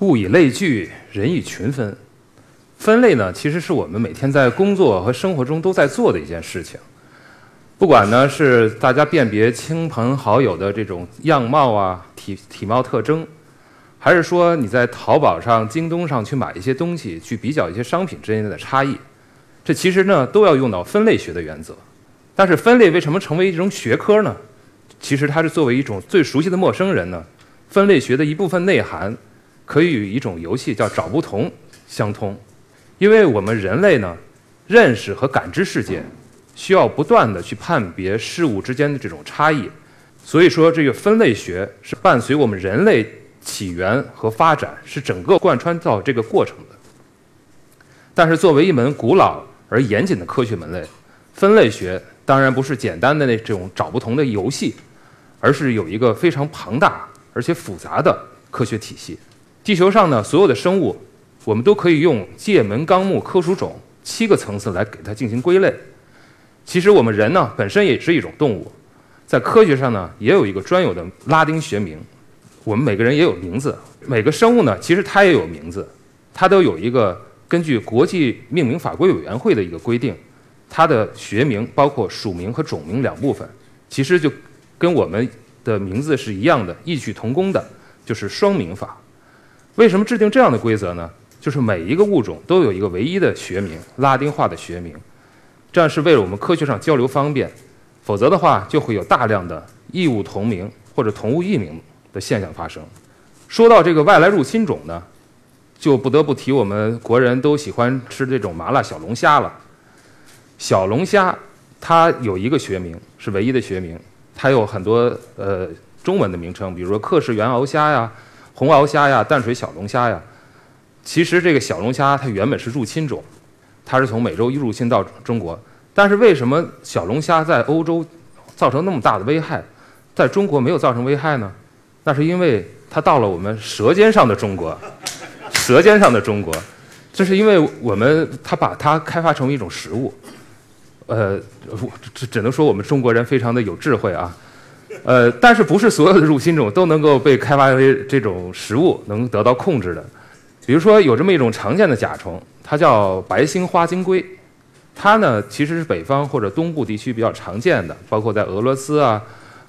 物以类聚，人以群分。分类呢，其实是我们每天在工作和生活中都在做的一件事情。不管呢是大家辨别亲朋好友的这种样貌啊、体体貌特征，还是说你在淘宝上、京东上去买一些东西，去比较一些商品之间的差异，这其实呢都要用到分类学的原则。但是分类为什么成为一种学科呢？其实它是作为一种最熟悉的陌生人呢，分类学的一部分内涵，可以与一种游戏叫找不同相通。因为我们人类呢，认识和感知世界，需要不断的去判别事物之间的这种差异，所以说这个分类学是伴随我们人类起源和发展，是整个贯穿到这个过程的。但是作为一门古老而严谨的科学门类，分类学当然不是简单的那种找不同的游戏，而是有一个非常庞大而且复杂的科学体系。地球上呢，所有的生物。我们都可以用界门纲目科属种七个层次来给它进行归类。其实我们人呢本身也是一种动物，在科学上呢也有一个专有的拉丁学名。我们每个人也有名字，每个生物呢其实它也有名字，它都有一个根据国际命名法规委员会的一个规定，它的学名包括属名和种名两部分，其实就跟我们的名字是一样的，异曲同工的，就是双名法。为什么制定这样的规则呢？就是每一个物种都有一个唯一的学名，拉丁化的学名，这样是为了我们科学上交流方便。否则的话，就会有大量的异物同名或者同物异名的现象发生。说到这个外来入侵种呢，就不得不提我们国人都喜欢吃这种麻辣小龙虾了。小龙虾它有一个学名，是唯一的学名，它有很多呃中文的名称，比如说克氏原螯虾呀、红螯虾呀、淡水小龙虾呀。其实这个小龙虾它原本是入侵种，它是从美洲一入侵到中国。但是为什么小龙虾在欧洲造成那么大的危害，在中国没有造成危害呢？那是因为它到了我们舌尖上的中国，舌尖上的中国，这是因为我们它把它开发成为一种食物。呃，只只能说我们中国人非常的有智慧啊。呃，但是不是所有的入侵种都能够被开发为这种食物，能得到控制的。比如说有这么一种常见的甲虫，它叫白星花金龟，它呢其实是北方或者东部地区比较常见的，包括在俄罗斯啊、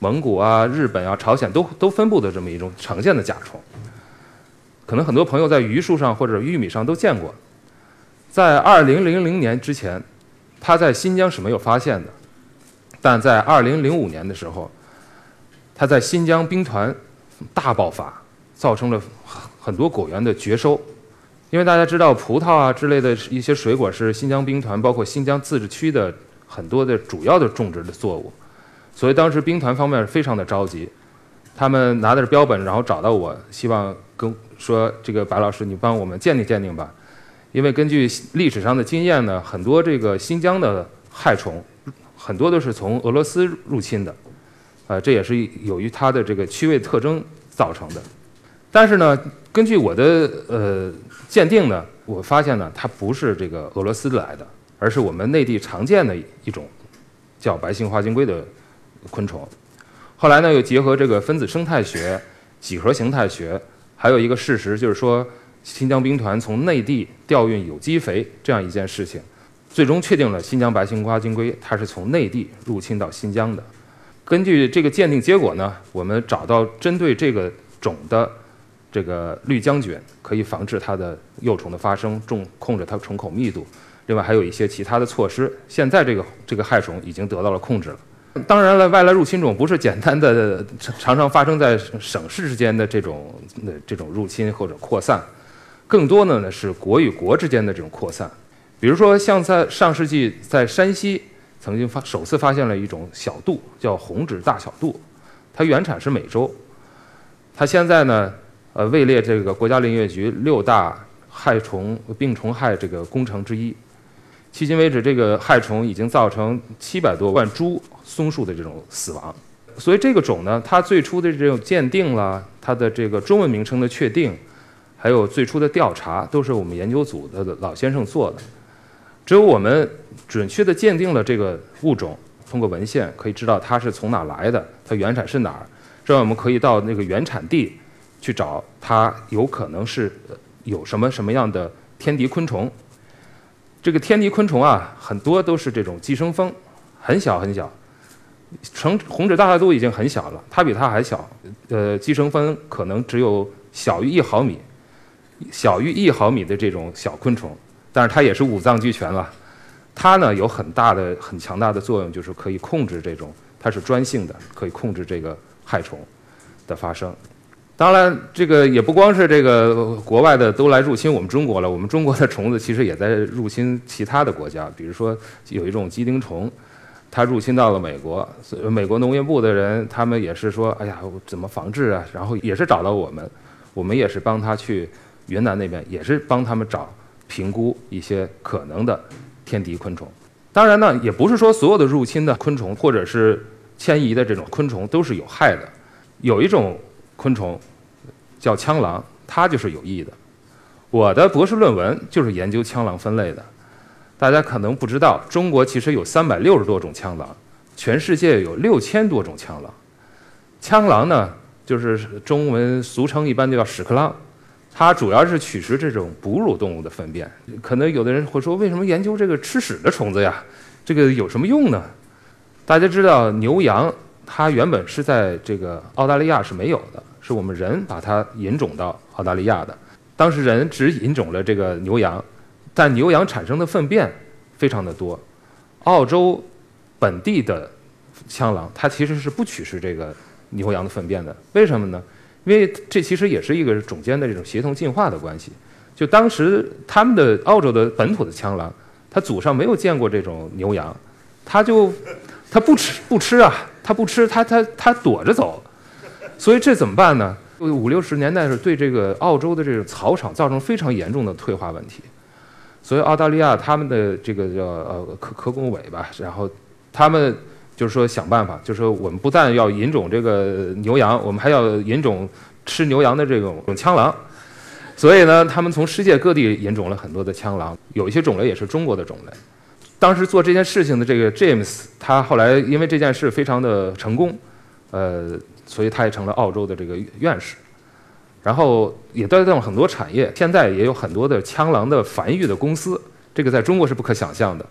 蒙古啊、日本啊、朝鲜都都分布的这么一种常见的甲虫。可能很多朋友在榆树上或者玉米上都见过。在二零零零年之前，它在新疆是没有发现的，但在二零零五年的时候，它在新疆兵团大爆发，造成了。很多果园的绝收，因为大家知道葡萄啊之类的一些水果是新疆兵团包括新疆自治区的很多的主要的种植的作物，所以当时兵团方面非常的着急，他们拿的是标本，然后找到我，希望跟说这个白老师你帮我们鉴定鉴定吧，因为根据历史上的经验呢，很多这个新疆的害虫，很多都是从俄罗斯入侵的，呃，这也是由于它的这个区位特征造成的。但是呢，根据我的呃鉴定呢，我发现呢，它不是这个俄罗斯来的，而是我们内地常见的一种叫白星花金龟的昆虫。后来呢，又结合这个分子生态学、几何形态学，还有一个事实就是说，新疆兵团从内地调运有机肥这样一件事情，最终确定了新疆白星花金龟它是从内地入侵到新疆的。根据这个鉴定结果呢，我们找到针对这个种的。这个绿浆菌可以防治它的幼虫的发生，重控制它虫口密度。另外还有一些其他的措施。现在这个这个害虫已经得到了控制了。当然了，外来入侵种不是简单的常常发生在省市之间的这种这种入侵或者扩散，更多的呢是国与国之间的这种扩散。比如说，像在上世纪在山西曾经发首次发现了一种小杜，叫红指大小杜，它原产是美洲，它现在呢。呃，位列这个国家林业局六大害虫病虫害这个工程之一。迄今为止，这个害虫已经造成七百多万株松树的这种死亡。所以这个种呢，它最初的这种鉴定啦，它的这个中文名称的确定，还有最初的调查，都是我们研究组的老先生做的。只有我们准确的鉴定了这个物种，通过文献可以知道它是从哪来的，它原产是哪儿，这样我们可以到那个原产地。去找它有可能是有什么什么样的天敌昆虫。这个天敌昆虫啊，很多都是这种寄生蜂，很小很小，成红指大概都已经很小了，它比它还小。呃，寄生蜂可能只有小于一毫米，小于一毫米的这种小昆虫，但是它也是五脏俱全了。它呢有很大的、很强大的作用，就是可以控制这种，它是专性的，可以控制这个害虫的发生。当然，这个也不光是这个国外的都来入侵我们中国了，我们中国的虫子其实也在入侵其他的国家。比如说，有一种鸡丁虫，它入侵到了美国，美国农业部的人他们也是说：“哎呀，怎么防治啊？”然后也是找到我们，我们也是帮他去云南那边，也是帮他们找评估一些可能的天敌昆虫。当然呢，也不是说所有的入侵的昆虫或者是迁移的这种昆虫都是有害的，有一种。昆虫叫枪狼，它就是有益的。我的博士论文就是研究枪狼分类的。大家可能不知道，中国其实有三百六十多种枪狼，全世界有六千多种枪狼。枪狼呢，就是中文俗称一般就叫屎壳郎，它主要是取食这种哺乳动物的粪便。可能有的人会说，为什么研究这个吃屎的虫子呀？这个有什么用呢？大家知道牛羊，它原本是在这个澳大利亚是没有的。是我们人把它引种到澳大利亚的，当时人只引种了这个牛羊，但牛羊产生的粪便非常的多，澳洲本地的枪狼它其实是不取食这个牛羊的粪便的，为什么呢？因为这其实也是一个种间的这种协同进化的关系。就当时他们的澳洲的本土的枪狼，它祖上没有见过这种牛羊，它就它不吃不吃啊，它不吃，它它它躲着走。所以这怎么办呢？五六十年代是对这个澳洲的这个草场造成非常严重的退化问题。所以澳大利亚他们的这个叫呃科科工委吧，然后他们就是说想办法，就是说我们不但要引种这个牛羊，我们还要引种吃牛羊的这种种枪狼。所以呢，他们从世界各地引种了很多的枪狼，有一些种类也是中国的种类。当时做这件事情的这个 James，他后来因为这件事非常的成功，呃。所以他也成了澳洲的这个院士，然后也带动了很多产业。现在也有很多的枪狼的繁育的公司，这个在中国是不可想象的。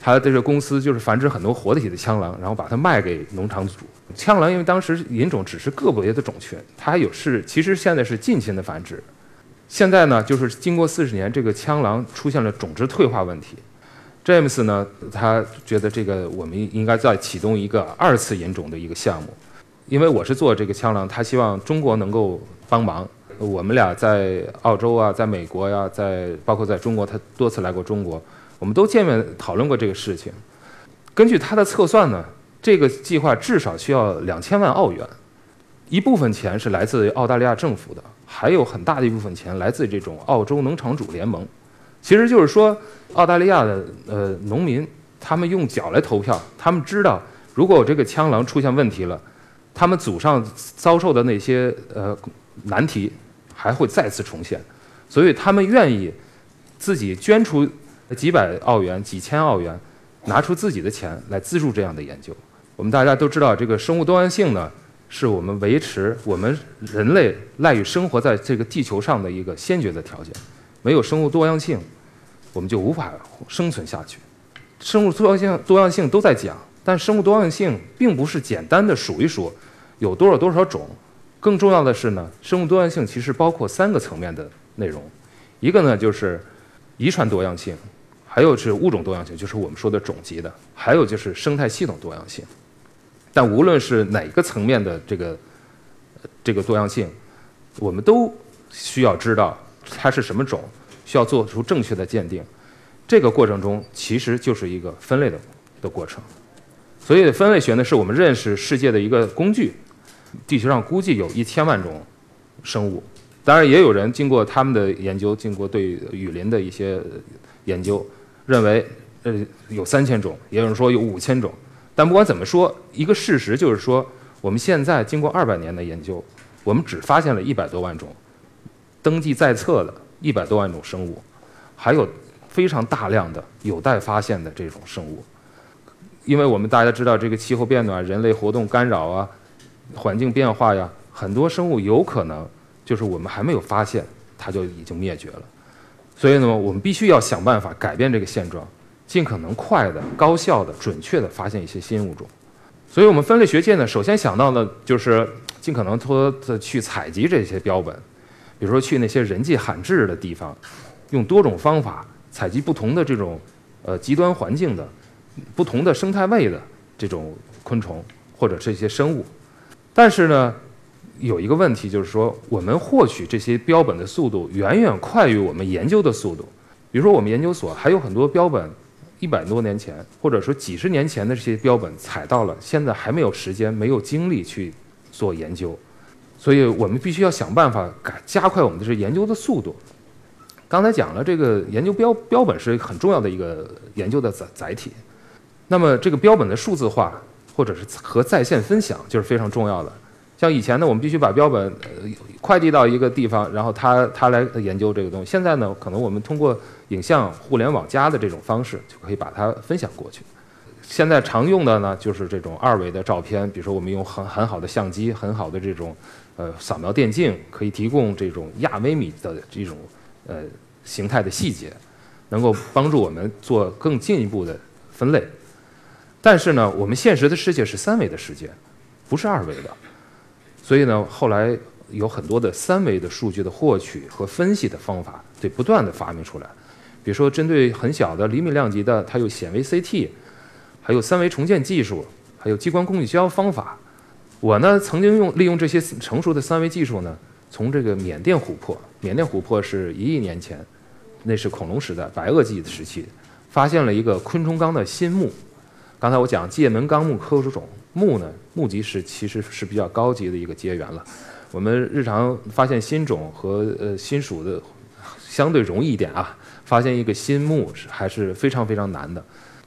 他的这个公司就是繁殖很多活体的枪狼，然后把它卖给农场主。枪狼因为当时引种只是个别的种群，它还有是其实现在是近亲的繁殖。现在呢，就是经过四十年，这个枪狼出现了种质退化问题。詹姆斯呢，他觉得这个我们应该再启动一个二次引种的一个项目。因为我是做这个枪狼，他希望中国能够帮忙。我们俩在澳洲啊，在美国呀，在包括在中国，他多次来过中国，我们都见面讨论过这个事情。根据他的测算呢，这个计划至少需要两千万澳元，一部分钱是来自澳大利亚政府的，还有很大的一部分钱来自这种澳洲农场主联盟。其实就是说，澳大利亚的呃农民，他们用脚来投票，他们知道如果我这个枪狼出现问题了。他们祖上遭受的那些呃难题还会再次重现，所以他们愿意自己捐出几百澳元、几千澳元，拿出自己的钱来资助这样的研究。我们大家都知道，这个生物多样性呢，是我们维持我们人类赖以生活在这个地球上的一个先决的条件。没有生物多样性，我们就无法生存下去。生物多样性多样性都在讲。但生物多样性并不是简单的数一数有多少多少种，更重要的是呢，生物多样性其实包括三个层面的内容，一个呢就是遗传多样性，还有是物种多样性，就是我们说的种级的，还有就是生态系统多样性。但无论是哪个层面的这个这个多样性，我们都需要知道它是什么种，需要做出正确的鉴定。这个过程中其实就是一个分类的的过程。所以，分类学呢是我们认识世界的一个工具。地球上估计有一千万种生物，当然也有人经过他们的研究，经过对雨林的一些研究，认为呃有三千种，也有人说有五千种。但不管怎么说，一个事实就是说，我们现在经过二百年的研究，我们只发现了一百多万种登记在册的一百多万种生物，还有非常大量的有待发现的这种生物。因为我们大家知道，这个气候变暖、人类活动干扰啊，环境变化呀，很多生物有可能就是我们还没有发现，它就已经灭绝了。所以呢，我们必须要想办法改变这个现状，尽可能快的、高效的、准确的发现一些新物种。所以我们分类学界呢，首先想到的就是尽可能多的去采集这些标本，比如说去那些人迹罕至的地方，用多种方法采集不同的这种呃极端环境的、不同的生态位的这种昆虫或者这些生物。但是呢，有一个问题就是说，我们获取这些标本的速度远远快于我们研究的速度。比如说，我们研究所还有很多标本。一百多年前，或者说几十年前的这些标本采到了，现在还没有时间、没有精力去做研究，所以我们必须要想办法改加快我们的这研究的速度。刚才讲了，这个研究标标本是很重要的一个研究的载载体，那么这个标本的数字化或者是和在线分享就是非常重要的。像以前呢，我们必须把标本呃快递到一个地方，然后他他来研究这个东西。现在呢，可能我们通过影像互联网加的这种方式，就可以把它分享过去。现在常用的呢，就是这种二维的照片，比如说我们用很很好的相机、很好的这种呃扫描电镜，可以提供这种亚微米的这种呃形态的细节，能够帮助我们做更进一步的分类。但是呢，我们现实的世界是三维的世界，不是二维的。所以呢，后来有很多的三维的数据的获取和分析的方法，对不断的发明出来。比如说，针对很小的厘米量级的，它有显微 CT，还有三维重建技术，还有激光工艺胶方法。我呢，曾经用利用这些成熟的三维技术呢，从这个缅甸琥珀，缅甸琥珀是一亿年前，那是恐龙时代白垩纪的时期，发现了一个昆虫纲的新目。刚才我讲界门纲目科属种。木呢？木级是其实是比较高级的一个结缘了。我们日常发现新种和呃新属的相对容易一点啊，发现一个新木是还是非常非常难的，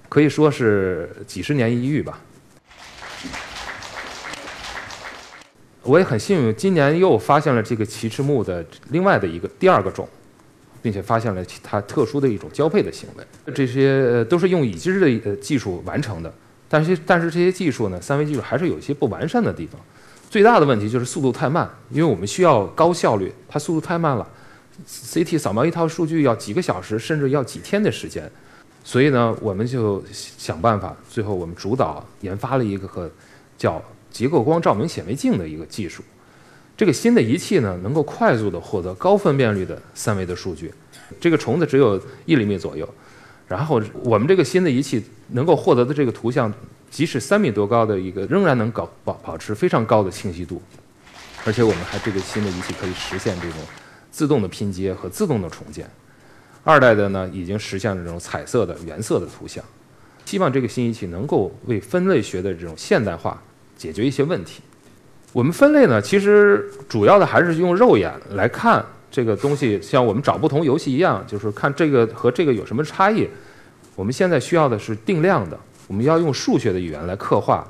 可以说是几十年一遇吧。我也很幸运，今年又发现了这个奇翅木的另外的一个第二个种，并且发现了它特殊的一种交配的行为。这些都是用已知的呃技术完成的。但是，但是这些技术呢，三维技术还是有一些不完善的地方。最大的问题就是速度太慢，因为我们需要高效率，它速度太慢了。CT 扫描一套数据要几个小时，甚至要几天的时间。所以呢，我们就想办法，最后我们主导研发了一个叫结构光照明显微镜的一个技术。这个新的仪器呢，能够快速的获得高分辨率的三维的数据。这个虫子只有一厘米左右。然后我们这个新的仪器能够获得的这个图像，即使三米多高的一个，仍然能搞保保持非常高的清晰度，而且我们还这个新的仪器可以实现这种自动的拼接和自动的重建。二代的呢，已经实现了这种彩色的原色的图像。希望这个新仪器能够为分类学的这种现代化解决一些问题。我们分类呢，其实主要的还是用肉眼来看。这个东西像我们找不同游戏一样，就是看这个和这个有什么差异。我们现在需要的是定量的，我们要用数学的语言来刻画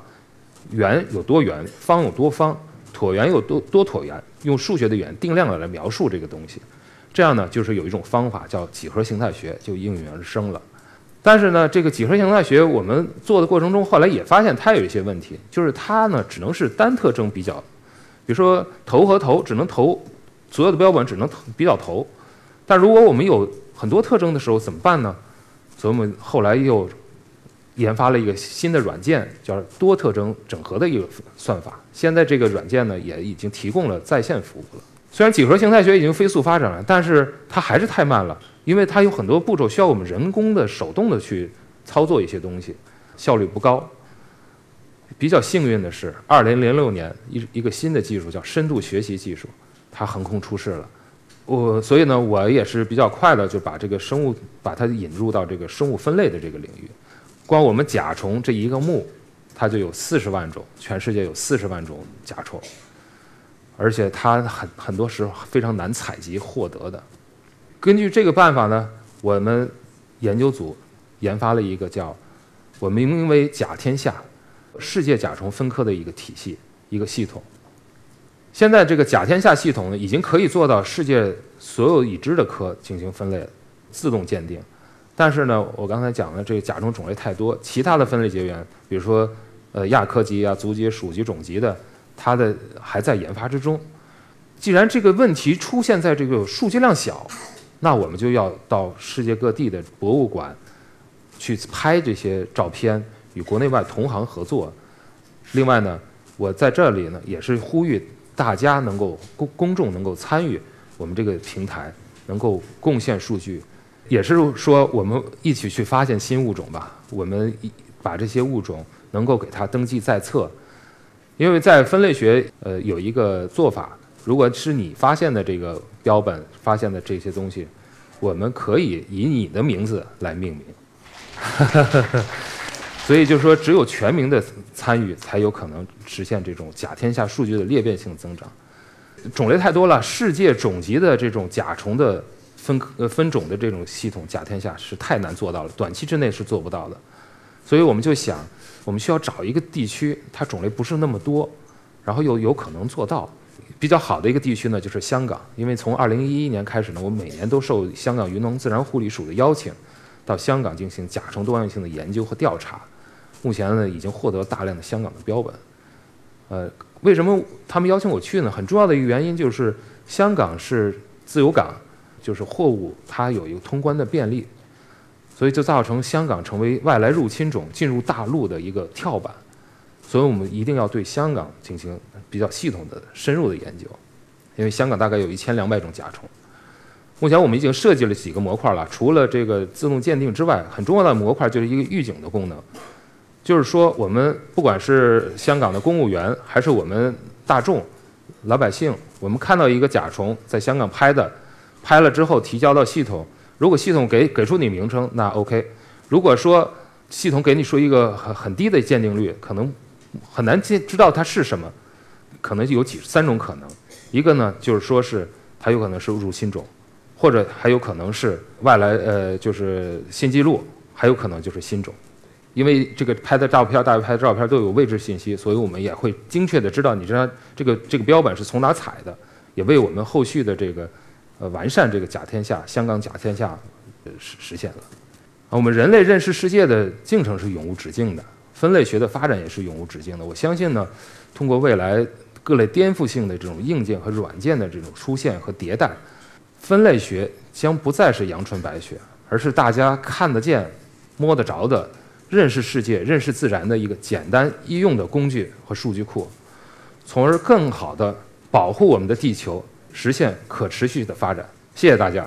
圆有多圆，方有多方，椭圆有多多椭圆，用数学的语言定量的来描述这个东西。这样呢，就是有一种方法叫几何形态学就应运而生了。但是呢，这个几何形态学我们做的过程中，后来也发现它有一些问题，就是它呢只能是单特征比较，比如说头和头只能头。所有的标本只能比较头，但如果我们有很多特征的时候怎么办呢？所以我们后来又研发了一个新的软件，叫多特征整合的一个算法。现在这个软件呢也已经提供了在线服务了。虽然几何形态学已经飞速发展了，但是它还是太慢了，因为它有很多步骤需要我们人工的手动的去操作一些东西，效率不高。比较幸运的是，二零零六年一一个新的技术叫深度学习技术。它横空出世了，我所以呢，我也是比较快的就把这个生物把它引入到这个生物分类的这个领域。光我们甲虫这一个目，它就有四十万种，全世界有四十万种甲虫，而且它很很多时候非常难采集获得的。根据这个办法呢，我们研究组研发了一个叫我命名为“甲天下”世界甲虫分科的一个体系，一个系统。现在这个甲天下系统呢，已经可以做到世界所有已知的科进行分类，自动鉴定。但是呢，我刚才讲的这个甲虫种类太多，其他的分类结缘，比如说呃亚科级啊、族级、属级、种级的，它的还在研发之中。既然这个问题出现在这个数据量小，那我们就要到世界各地的博物馆去拍这些照片，与国内外同行合作。另外呢，我在这里呢也是呼吁大家能够公公众能够参与我们这个平台，能够贡献数据，也是说我们一起去发现新物种吧。我们把这些物种能够给它登记在册，因为在分类学呃有一个做法。如果是你发现的这个标本，发现的这些东西，我们可以以你的名字来命名。所以就是说，只有全民的参与，才有可能实现这种甲天下数据的裂变性增长。种类太多了，世界种级的这种甲虫的分呃分种的这种系统，甲天下是太难做到了，短期之内是做不到的。所以我们就想，我们需要找一个地区，它种类不是那么多，然后又有可能做到。比较好的一个地区呢，就是香港，因为从二零一一年开始呢，我每年都受香港渔农自然护理署的邀请，到香港进行甲虫多样性的研究和调查。目前呢，已经获得大量的香港的标本。呃，为什么他们邀请我去呢？很重要的一个原因就是香港是自由港，就是货物它有一个通关的便利，所以就造成香港成为外来入侵种进入大陆的一个跳板。所以我们一定要对香港进行比较系统的、深入的研究，因为香港大概有一千两百种甲虫。目前我们已经设计了几个模块了，除了这个自动鉴定之外，很重要的模块就是一个预警的功能，就是说我们不管是香港的公务员，还是我们大众老百姓，我们看到一个甲虫在香港拍的，拍了之后提交到系统，如果系统给给出你名称，那 OK。如果说系统给你说一个很很低的鉴定率，可能。很难知知道它是什么，可能有几三种可能，一个呢就是说是它有可能是入侵种，或者还有可能是外来呃就是新纪录，还有可能就是新种，因为这个拍的照片，大家拍的照片都有位置信息，所以我们也会精确的知道你这张这个这个标本是从哪采的，也为我们后续的这个呃完善这个甲天下香港甲天下呃实实现了。我们人类认识世界的进程是永无止境的。分类学的发展也是永无止境的。我相信呢，通过未来各类颠覆性的这种硬件和软件的这种出现和迭代，分类学将不再是阳春白雪，而是大家看得见、摸得着的认识世界、认识自然的一个简单易用的工具和数据库，从而更好的保护我们的地球，实现可持续的发展。谢谢大家。